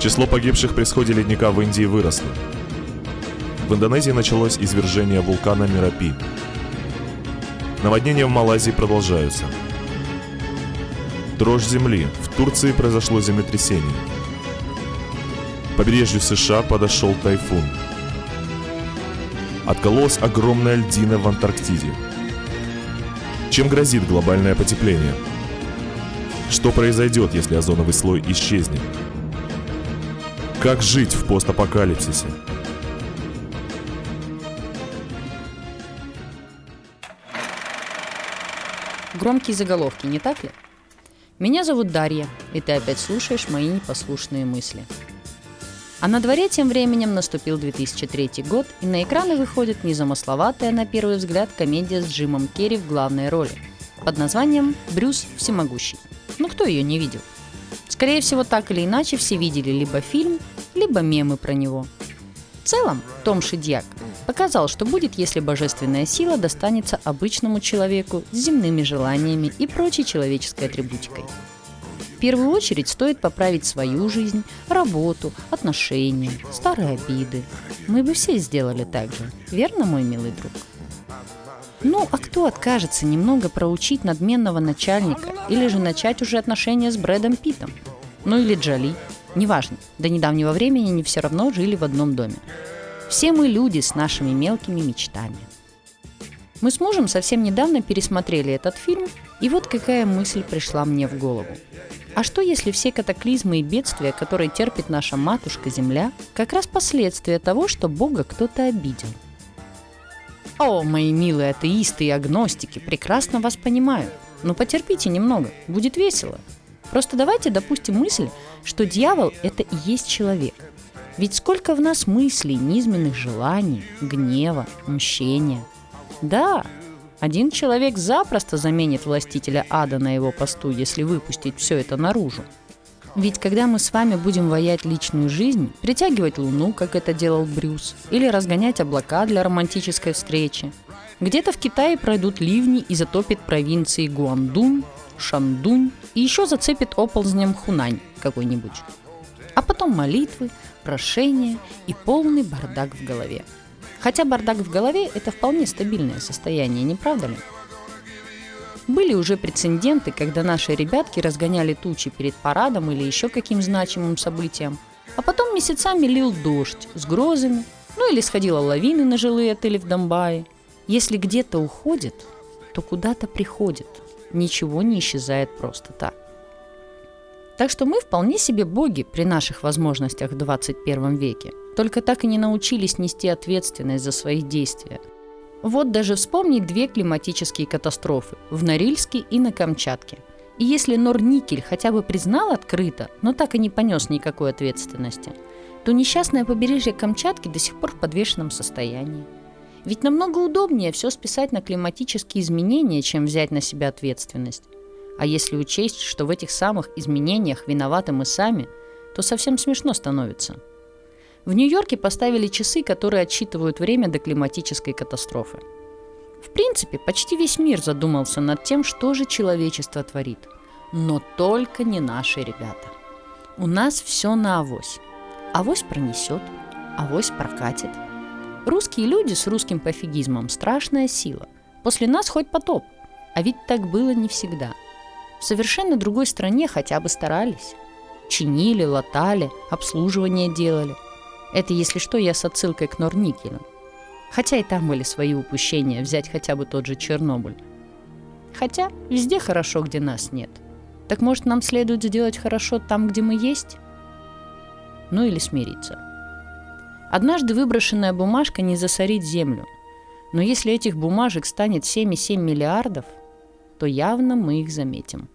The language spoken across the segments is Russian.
Число погибших при сходе ледника в Индии выросло. В Индонезии началось извержение вулкана Мирапи. Наводнения в Малайзии продолжаются. Дрожь земли. В Турции произошло землетрясение. К побережью США подошел тайфун. Откололась огромная льдина в Антарктиде. Чем грозит глобальное потепление? Что произойдет, если озоновый слой исчезнет? Как жить в постапокалипсисе? Громкие заголовки, не так ли? Меня зовут Дарья, и ты опять слушаешь мои непослушные мысли. А на дворе тем временем наступил 2003 год, и на экраны выходит незамысловатая, на первый взгляд, комедия с Джимом Керри в главной роли под названием «Брюс всемогущий». Ну кто ее не видел? Скорее всего, так или иначе все видели либо фильм, либо мемы про него. В целом, Том Шидьяк показал, что будет, если божественная сила достанется обычному человеку с земными желаниями и прочей человеческой атрибутикой. В первую очередь стоит поправить свою жизнь, работу, отношения, старые обиды. Мы бы все сделали так же, верно, мой милый друг? Ну, а кто откажется немного проучить надменного начальника или же начать уже отношения с Брэдом Питом? Ну или Джоли, Неважно, до недавнего времени они все равно жили в одном доме. Все мы люди с нашими мелкими мечтами. Мы с мужем совсем недавно пересмотрели этот фильм, и вот какая мысль пришла мне в голову. А что если все катаклизмы и бедствия, которые терпит наша матушка Земля, как раз последствия того, что Бога кто-то обидел? О, мои милые атеисты и агностики, прекрасно вас понимаю. Но потерпите немного, будет весело. Просто давайте допустим мысль, что дьявол – это и есть человек. Ведь сколько в нас мыслей, низменных желаний, гнева, мщения. Да, один человек запросто заменит властителя ада на его посту, если выпустить все это наружу. Ведь когда мы с вами будем воять личную жизнь, притягивать луну, как это делал Брюс, или разгонять облака для романтической встречи, где-то в Китае пройдут ливни и затопит провинции Гуандун, Шандунь и еще зацепит оползнем Хунань какой-нибудь. А потом молитвы, прошения и полный бардак в голове. Хотя бардак в голове – это вполне стабильное состояние, не правда ли? Были уже прецеденты, когда наши ребятки разгоняли тучи перед парадом или еще каким значимым событием, а потом месяцами лил дождь с грозами, ну или сходила лавины на жилые отели в Донбайе. Если где-то уходит, то куда-то приходит – ничего не исчезает просто так. Так что мы вполне себе боги при наших возможностях в 21 веке, только так и не научились нести ответственность за свои действия. Вот даже вспомнить две климатические катастрофы – в Норильске и на Камчатке. И если Норникель хотя бы признал открыто, но так и не понес никакой ответственности, то несчастное побережье Камчатки до сих пор в подвешенном состоянии. Ведь намного удобнее все списать на климатические изменения, чем взять на себя ответственность. А если учесть, что в этих самых изменениях виноваты мы сами, то совсем смешно становится. В Нью-Йорке поставили часы, которые отсчитывают время до климатической катастрофы. В принципе, почти весь мир задумался над тем, что же человечество творит. Но только не наши ребята. У нас все на авось. Авось пронесет, авось прокатит – Русские люди с русским пофигизмом – страшная сила. После нас хоть потоп. А ведь так было не всегда. В совершенно другой стране хотя бы старались. Чинили, латали, обслуживание делали. Это, если что, я с отсылкой к Норникелю. Хотя и там были свои упущения, взять хотя бы тот же Чернобыль. Хотя везде хорошо, где нас нет. Так может нам следует сделать хорошо там, где мы есть? Ну или смириться. Однажды выброшенная бумажка не засорит землю. Но если этих бумажек станет 7,7 миллиардов, то явно мы их заметим.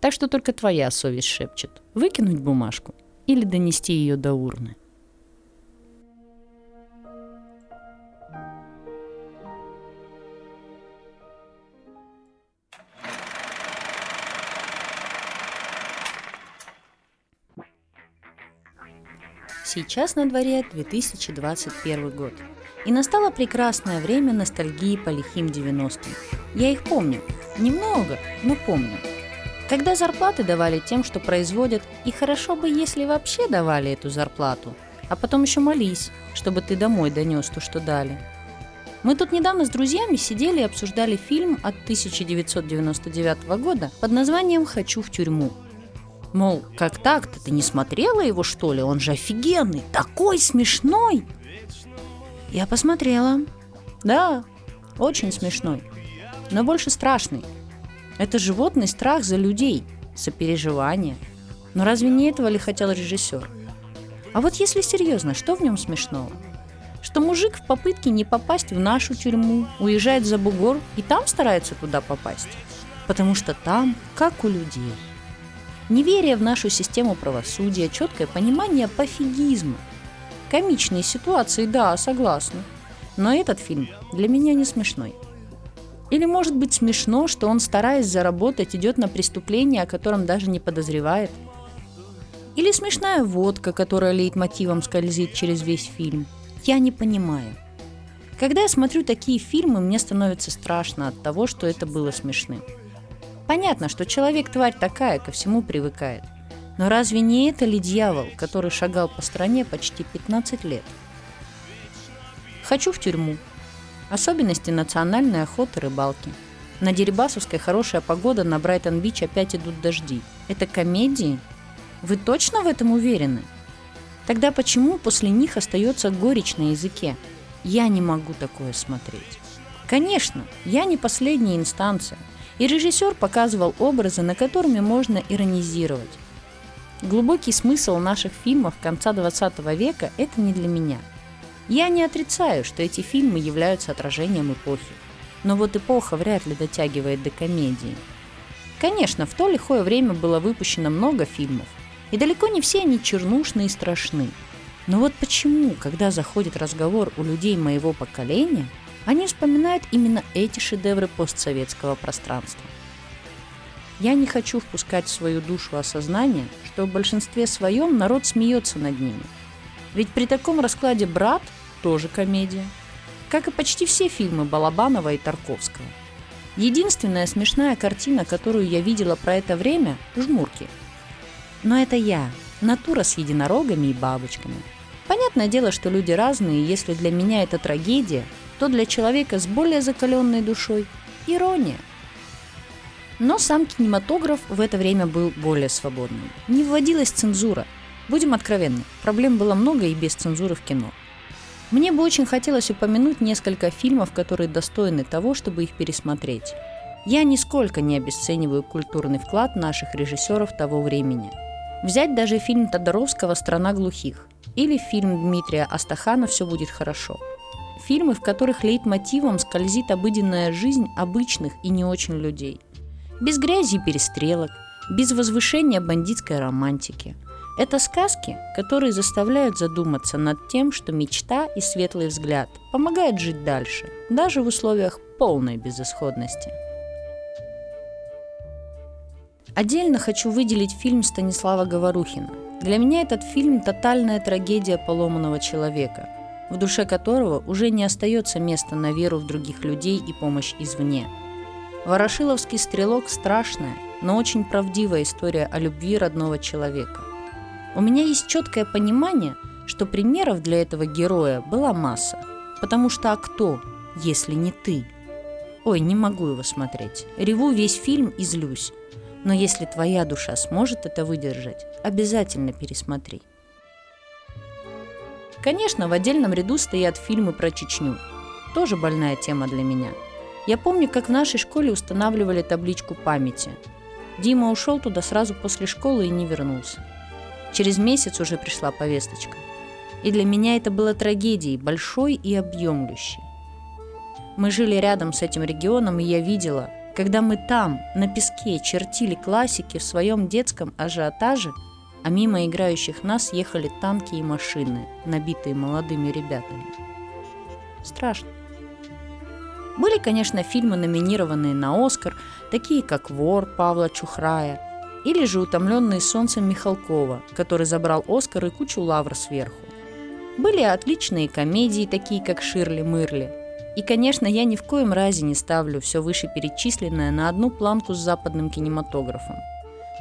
Так что только твоя совесть шепчет. Выкинуть бумажку или донести ее до урны – Сейчас на дворе 2021 год. И настало прекрасное время ностальгии по лихим 90-м. Я их помню. Немного, но помню. Когда зарплаты давали тем, что производят, и хорошо бы, если вообще давали эту зарплату, а потом еще молись, чтобы ты домой донес то, что дали. Мы тут недавно с друзьями сидели и обсуждали фильм от 1999 года под названием «Хочу в тюрьму». Мол, как так-то? Ты не смотрела его, что ли? Он же офигенный, такой смешной. Я посмотрела. Да, очень смешной, но больше страшный. Это животный страх за людей, сопереживание. Но разве не этого ли хотел режиссер? А вот если серьезно, что в нем смешного? Что мужик в попытке не попасть в нашу тюрьму уезжает за бугор и там старается туда попасть? Потому что там, как у людей. Неверие в нашу систему правосудия, четкое понимание пофигизма. Комичные ситуации, да, согласна. Но этот фильм для меня не смешной. Или может быть смешно, что он, стараясь заработать, идет на преступление, о котором даже не подозревает? Или смешная водка, которая лейтмотивом скользит через весь фильм? Я не понимаю. Когда я смотрю такие фильмы, мне становится страшно от того, что это было смешным. Понятно, что человек тварь такая, ко всему привыкает. Но разве не это ли дьявол, который шагал по стране почти 15 лет? Хочу в тюрьму, Особенности национальной охоты рыбалки. На Дерибасовской хорошая погода, на Брайтон-Бич опять идут дожди. Это комедии? Вы точно в этом уверены? Тогда почему после них остается горечь на языке? Я не могу такое смотреть. Конечно, я не последняя инстанция. И режиссер показывал образы, на которыми можно иронизировать. Глубокий смысл наших фильмов конца 20 века – это не для меня – я не отрицаю, что эти фильмы являются отражением эпохи. Но вот эпоха вряд ли дотягивает до комедии. Конечно, в то лихое время было выпущено много фильмов, и далеко не все они чернушные и страшны. Но вот почему, когда заходит разговор у людей моего поколения, они вспоминают именно эти шедевры постсоветского пространства? Я не хочу впускать в свою душу осознание, что в большинстве своем народ смеется над ними – ведь при таком раскладе «Брат» тоже комедия. Как и почти все фильмы Балабанова и Тарковского. Единственная смешная картина, которую я видела про это время – «Жмурки». Но это я, натура с единорогами и бабочками. Понятное дело, что люди разные, и если для меня это трагедия, то для человека с более закаленной душой – ирония. Но сам кинематограф в это время был более свободным. Не вводилась цензура – Будем откровенны, проблем было много и без цензуры в кино. Мне бы очень хотелось упомянуть несколько фильмов, которые достойны того, чтобы их пересмотреть. Я нисколько не обесцениваю культурный вклад наших режиссеров того времени. Взять даже фильм Тодоровского «Страна глухих» или фильм Дмитрия Астахана «Все будет хорошо». Фильмы, в которых лейтмотивом скользит обыденная жизнь обычных и не очень людей. Без грязи и перестрелок, без возвышения бандитской романтики – это сказки, которые заставляют задуматься над тем, что мечта и светлый взгляд помогают жить дальше, даже в условиях полной безысходности. Отдельно хочу выделить фильм Станислава Говорухина. Для меня этот фильм – тотальная трагедия поломанного человека, в душе которого уже не остается места на веру в других людей и помощь извне. Ворошиловский стрелок – страшная, но очень правдивая история о любви родного человека – у меня есть четкое понимание, что примеров для этого героя была масса. Потому что а кто, если не ты? Ой, не могу его смотреть. Реву весь фильм и злюсь. Но если твоя душа сможет это выдержать, обязательно пересмотри. Конечно, в отдельном ряду стоят фильмы про Чечню. Тоже больная тема для меня. Я помню, как в нашей школе устанавливали табличку памяти. Дима ушел туда сразу после школы и не вернулся. Через месяц уже пришла повесточка. И для меня это было трагедией, большой и объемлющей. Мы жили рядом с этим регионом, и я видела, когда мы там, на песке, чертили классики в своем детском ажиотаже, а мимо играющих нас ехали танки и машины, набитые молодыми ребятами. Страшно. Были, конечно, фильмы, номинированные на Оскар, такие как «Вор» Павла Чухрая, или же утомленный солнцем Михалкова, который забрал Оскар и кучу лавр сверху. Были отличные комедии, такие как «Ширли Мырли». И, конечно, я ни в коем разе не ставлю все вышеперечисленное на одну планку с западным кинематографом.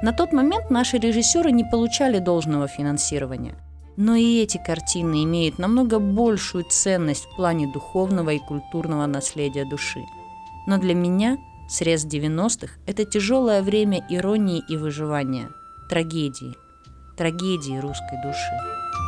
На тот момент наши режиссеры не получали должного финансирования. Но и эти картины имеют намного большую ценность в плане духовного и культурного наследия души. Но для меня срез 90-х – это тяжелое время иронии и выживания, трагедии, трагедии русской души.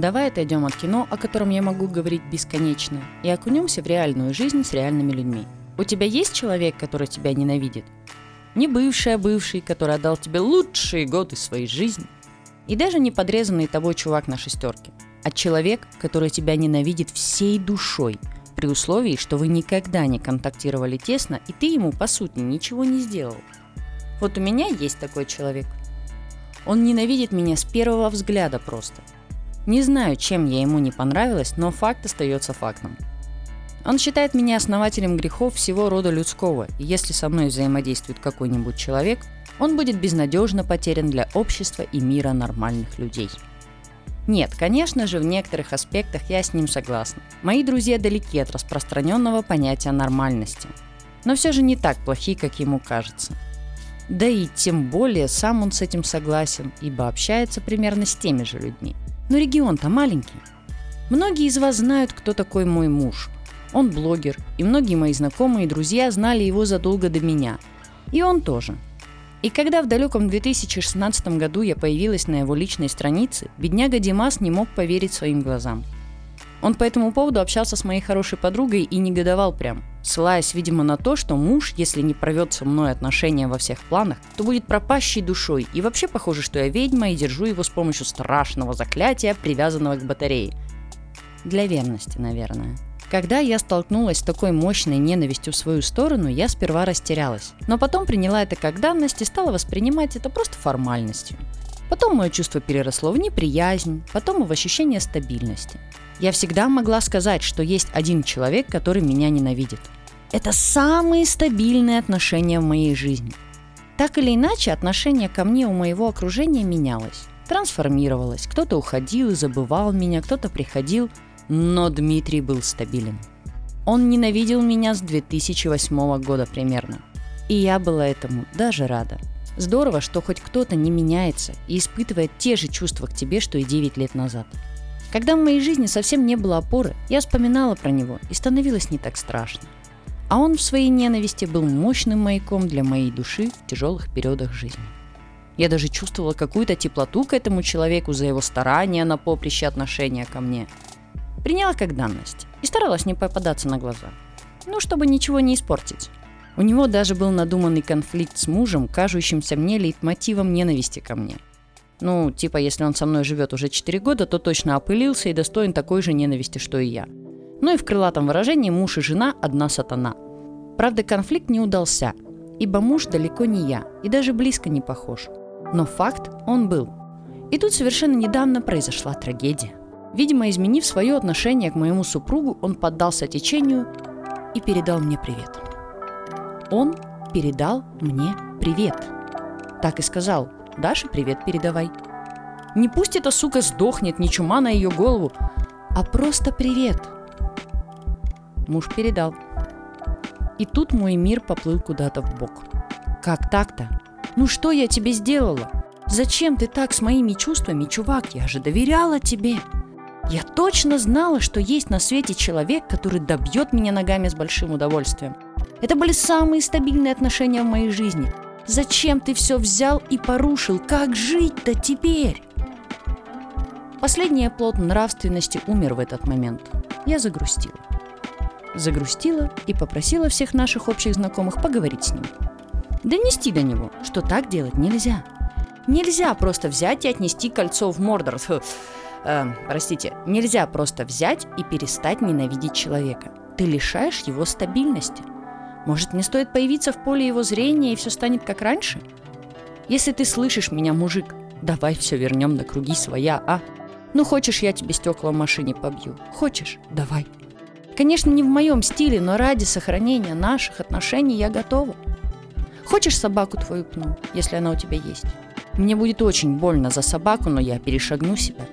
Давай отойдем от кино, о котором я могу говорить бесконечно, и окунемся в реальную жизнь с реальными людьми. У тебя есть человек, который тебя ненавидит? Не бывший, а бывший, который отдал тебе лучшие годы своей жизни. И даже не подрезанный тобой чувак на шестерке, а человек, который тебя ненавидит всей душой, при условии, что вы никогда не контактировали тесно, и ты ему, по сути, ничего не сделал. Вот у меня есть такой человек. Он ненавидит меня с первого взгляда просто – не знаю, чем я ему не понравилась, но факт остается фактом. Он считает меня основателем грехов всего рода людского, и если со мной взаимодействует какой-нибудь человек, он будет безнадежно потерян для общества и мира нормальных людей. Нет, конечно же, в некоторых аспектах я с ним согласна. Мои друзья далеки от распространенного понятия нормальности. Но все же не так плохи, как ему кажется. Да и тем более сам он с этим согласен, ибо общается примерно с теми же людьми – но регион-то маленький. Многие из вас знают, кто такой мой муж. Он блогер, и многие мои знакомые и друзья знали его задолго до меня. И он тоже. И когда в далеком 2016 году я появилась на его личной странице, бедняга Димас не мог поверить своим глазам. Он по этому поводу общался с моей хорошей подругой и негодовал прям, ссылаясь, видимо, на то, что муж, если не проведет со мной отношения во всех планах, то будет пропащей душой, и вообще похоже, что я ведьма и держу его с помощью страшного заклятия, привязанного к батарее. Для верности, наверное. Когда я столкнулась с такой мощной ненавистью в свою сторону, я сперва растерялась. Но потом приняла это как данность и стала воспринимать это просто формальностью. Потом мое чувство переросло в неприязнь, потом в ощущение стабильности. Я всегда могла сказать, что есть один человек, который меня ненавидит. Это самые стабильные отношения в моей жизни. Так или иначе, отношение ко мне у моего окружения менялось, трансформировалось. Кто-то уходил и забывал меня, кто-то приходил, но Дмитрий был стабилен. Он ненавидел меня с 2008 года примерно. И я была этому даже рада. Здорово, что хоть кто-то не меняется и испытывает те же чувства к тебе, что и 9 лет назад. Когда в моей жизни совсем не было опоры, я вспоминала про него и становилось не так страшно. А он в своей ненависти был мощным маяком для моей души в тяжелых периодах жизни. Я даже чувствовала какую-то теплоту к этому человеку за его старания на поприще отношения ко мне. Приняла как данность и старалась не попадаться на глаза. Ну, чтобы ничего не испортить. У него даже был надуманный конфликт с мужем, кажущимся мне лейтмотивом ненависти ко мне. Ну, типа, если он со мной живет уже 4 года, то точно опылился и достоин такой же ненависти, что и я. Ну и в крылатом выражении муж и жена – одна сатана. Правда, конфликт не удался, ибо муж далеко не я и даже близко не похож. Но факт он был. И тут совершенно недавно произошла трагедия. Видимо, изменив свое отношение к моему супругу, он поддался течению и передал мне привет. Он передал мне привет. Так и сказал, Даше привет передавай. Не пусть эта сука сдохнет, не чума на ее голову, а просто привет. Муж передал. И тут мой мир поплыл куда-то в бок. Как так-то? Ну что я тебе сделала? Зачем ты так с моими чувствами, чувак? Я же доверяла тебе. Я точно знала, что есть на свете человек, который добьет меня ногами с большим удовольствием. Это были самые стабильные отношения в моей жизни. Зачем ты все взял и порушил? Как жить-то теперь? Последний оплот нравственности умер в этот момент. Я загрустила. Загрустила и попросила всех наших общих знакомых поговорить с ним. Донести до него, что так делать нельзя. Нельзя просто взять и отнести кольцо в Мордор. Э, простите, нельзя просто взять и перестать ненавидеть человека. Ты лишаешь его стабильности – может, не стоит появиться в поле его зрения, и все станет как раньше? Если ты слышишь меня, мужик, давай все вернем на круги своя, а? Ну, хочешь, я тебе стекла в машине побью? Хочешь? Давай. Конечно, не в моем стиле, но ради сохранения наших отношений я готова. Хочешь собаку твою пну, если она у тебя есть? Мне будет очень больно за собаку, но я перешагну себя.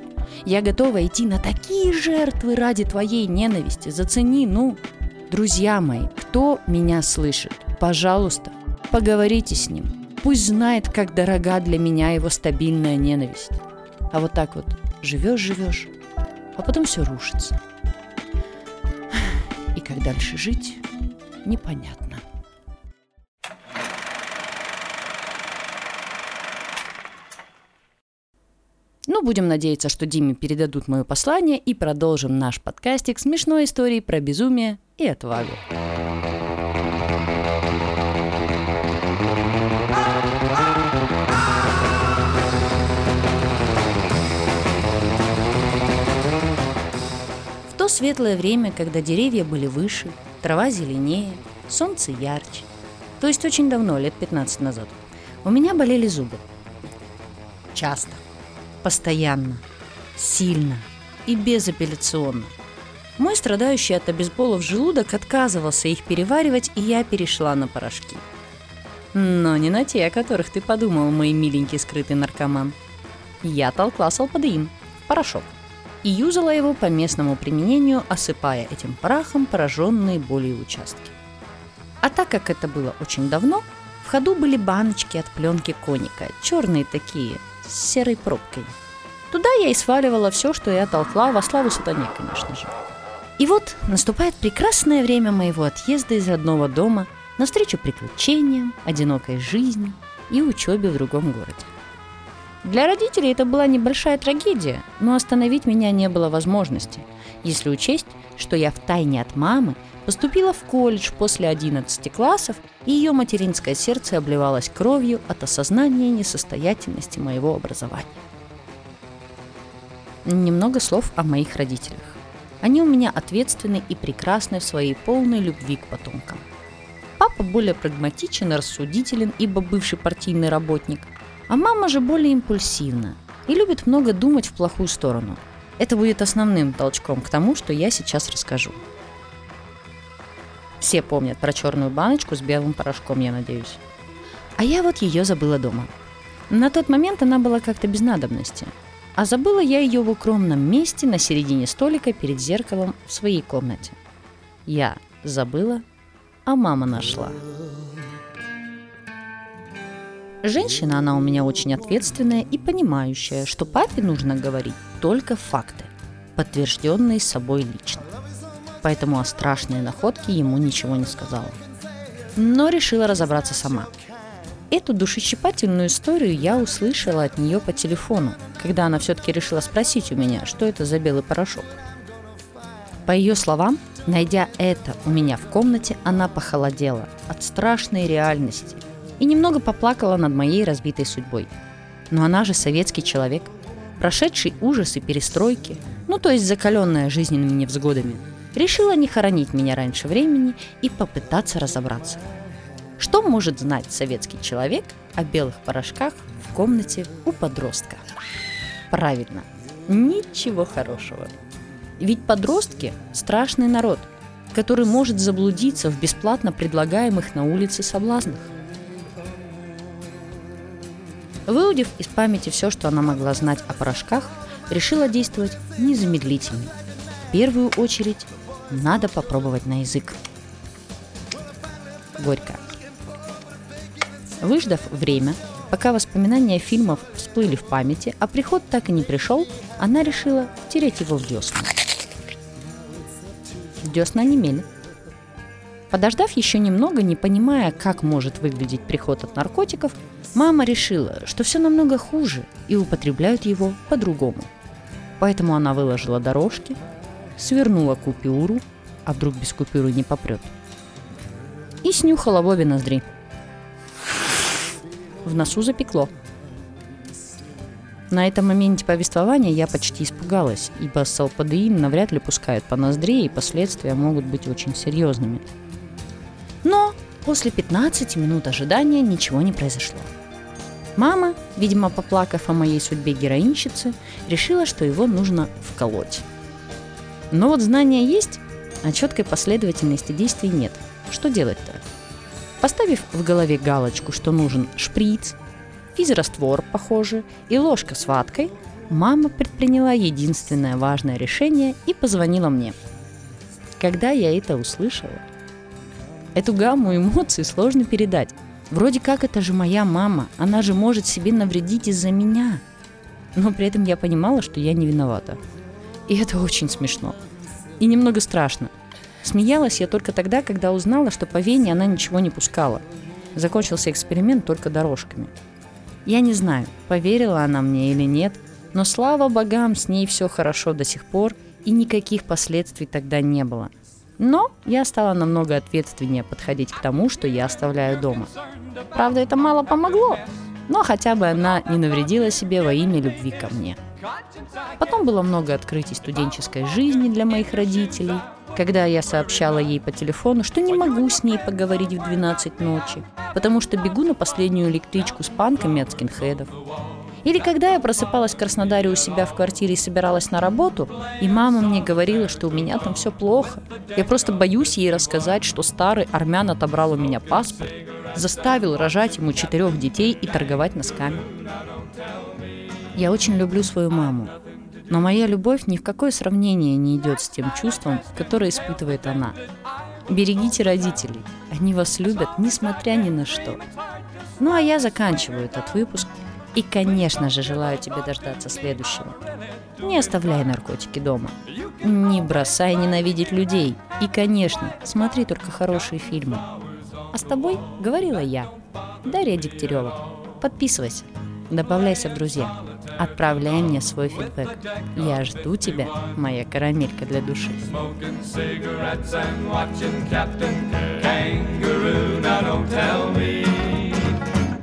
Я готова идти на такие жертвы ради твоей ненависти. Зацени, ну, друзья мои, кто меня слышит, пожалуйста, поговорите с ним. Пусть знает, как дорога для меня его стабильная ненависть. А вот так вот живешь-живешь, а потом все рушится. И как дальше жить, непонятно. Ну, будем надеяться, что Диме передадут мое послание и продолжим наш подкастик смешной истории про безумие и отвагу. В то светлое время, когда деревья были выше, трава зеленее, солнце ярче, то есть очень давно, лет 15 назад, у меня болели зубы. Часто постоянно, сильно и безапелляционно. Мой страдающий от обезболов желудок отказывался их переваривать, и я перешла на порошки. Но не на те, о которых ты подумал, мой миленький скрытый наркоман. Я толкла салпадеин, порошок, и юзала его по местному применению, осыпая этим парахом пораженные болью участки. А так как это было очень давно, в ходу были баночки от пленки коника, черные такие, с серой пробкой. Туда я и сваливала все, что я толкла, во славу сатане, конечно же. И вот наступает прекрасное время моего отъезда из родного дома навстречу приключениям, одинокой жизни и учебе в другом городе. Для родителей это была небольшая трагедия, но остановить меня не было возможности, если учесть, что я в тайне от мамы поступила в колледж после 11 классов, и ее материнское сердце обливалось кровью от осознания несостоятельности моего образования. Немного слов о моих родителях. Они у меня ответственны и прекрасны в своей полной любви к потомкам. Папа более прагматичен и рассудителен, ибо бывший партийный работник, а мама же более импульсивна и любит много думать в плохую сторону. Это будет основным толчком к тому, что я сейчас расскажу. Все помнят про черную баночку с белым порошком, я надеюсь. А я вот ее забыла дома. На тот момент она была как-то без надобности. А забыла я ее в укромном месте на середине столика перед зеркалом в своей комнате. Я забыла, а мама нашла. Женщина она у меня очень ответственная и понимающая, что папе нужно говорить только факты, подтвержденные собой лично поэтому о страшной находке ему ничего не сказала. Но решила разобраться сама. Эту душещипательную историю я услышала от нее по телефону, когда она все-таки решила спросить у меня, что это за белый порошок. По ее словам, найдя это у меня в комнате, она похолодела от страшной реальности и немного поплакала над моей разбитой судьбой. Но она же советский человек, прошедший ужасы перестройки, ну то есть закаленная жизненными невзгодами – решила не хоронить меня раньше времени и попытаться разобраться. Что может знать советский человек о белых порошках в комнате у подростка? Правильно, ничего хорошего. Ведь подростки – страшный народ, который может заблудиться в бесплатно предлагаемых на улице соблазнах. Выудив из памяти все, что она могла знать о порошках, решила действовать незамедлительно. В первую очередь надо попробовать на язык. Горько. Выждав время, пока воспоминания фильмов всплыли в памяти, а приход так и не пришел, она решила втереть его в десна. Десна немели. Подождав еще немного, не понимая, как может выглядеть приход от наркотиков, мама решила, что все намного хуже и употребляют его по-другому. Поэтому она выложила дорожки, свернула купюру, а вдруг без купюры не попрет, и снюхала обе ноздри. В носу запекло. На этом моменте повествования я почти испугалась, ибо салпадеин навряд ли пускают по ноздре, и последствия могут быть очень серьезными. Но после 15 минут ожидания ничего не произошло. Мама, видимо, поплакав о моей судьбе героинщицы, решила, что его нужно вколоть. Но вот знания есть, А четкой последовательности действий нет. Что делать-то? Поставив в голове галочку, что нужен шприц, физраствор, похоже, и ложка с ваткой, мама предприняла единственное важное решение и позвонила мне. Когда я это услышала, эту гамму эмоций сложно передать. Вроде как это же моя мама, она же может себе навредить из-за меня. Но при этом я понимала, что я не виновата. И это очень смешно. И немного страшно. Смеялась я только тогда, когда узнала, что по Вене она ничего не пускала. Закончился эксперимент только дорожками. Я не знаю, поверила она мне или нет, но слава богам, с ней все хорошо до сих пор, и никаких последствий тогда не было. Но я стала намного ответственнее подходить к тому, что я оставляю дома. Правда, это мало помогло, но хотя бы она не навредила себе во имя любви ко мне. Потом было много открытий студенческой жизни для моих родителей, когда я сообщала ей по телефону, что не могу с ней поговорить в 12 ночи, потому что бегу на последнюю электричку с панками от скинхедов. Или когда я просыпалась в Краснодаре у себя в квартире и собиралась на работу, и мама мне говорила, что у меня там все плохо. Я просто боюсь ей рассказать, что старый армян отобрал у меня паспорт, заставил рожать ему четырех детей и торговать носками. Я очень люблю свою маму, но моя любовь ни в какое сравнение не идет с тем чувством, которое испытывает она. Берегите родителей, они вас любят, несмотря ни на что. Ну а я заканчиваю этот выпуск – и, конечно же, желаю тебе дождаться следующего. Не оставляй наркотики дома. Не бросай ненавидеть людей. И, конечно, смотри только хорошие фильмы. А с тобой говорила я, Дарья Дегтярева. Подписывайся, добавляйся в друзья. Отправляй мне свой фидбэк. Я жду тебя, моя карамелька для души.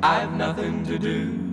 I've nothing to do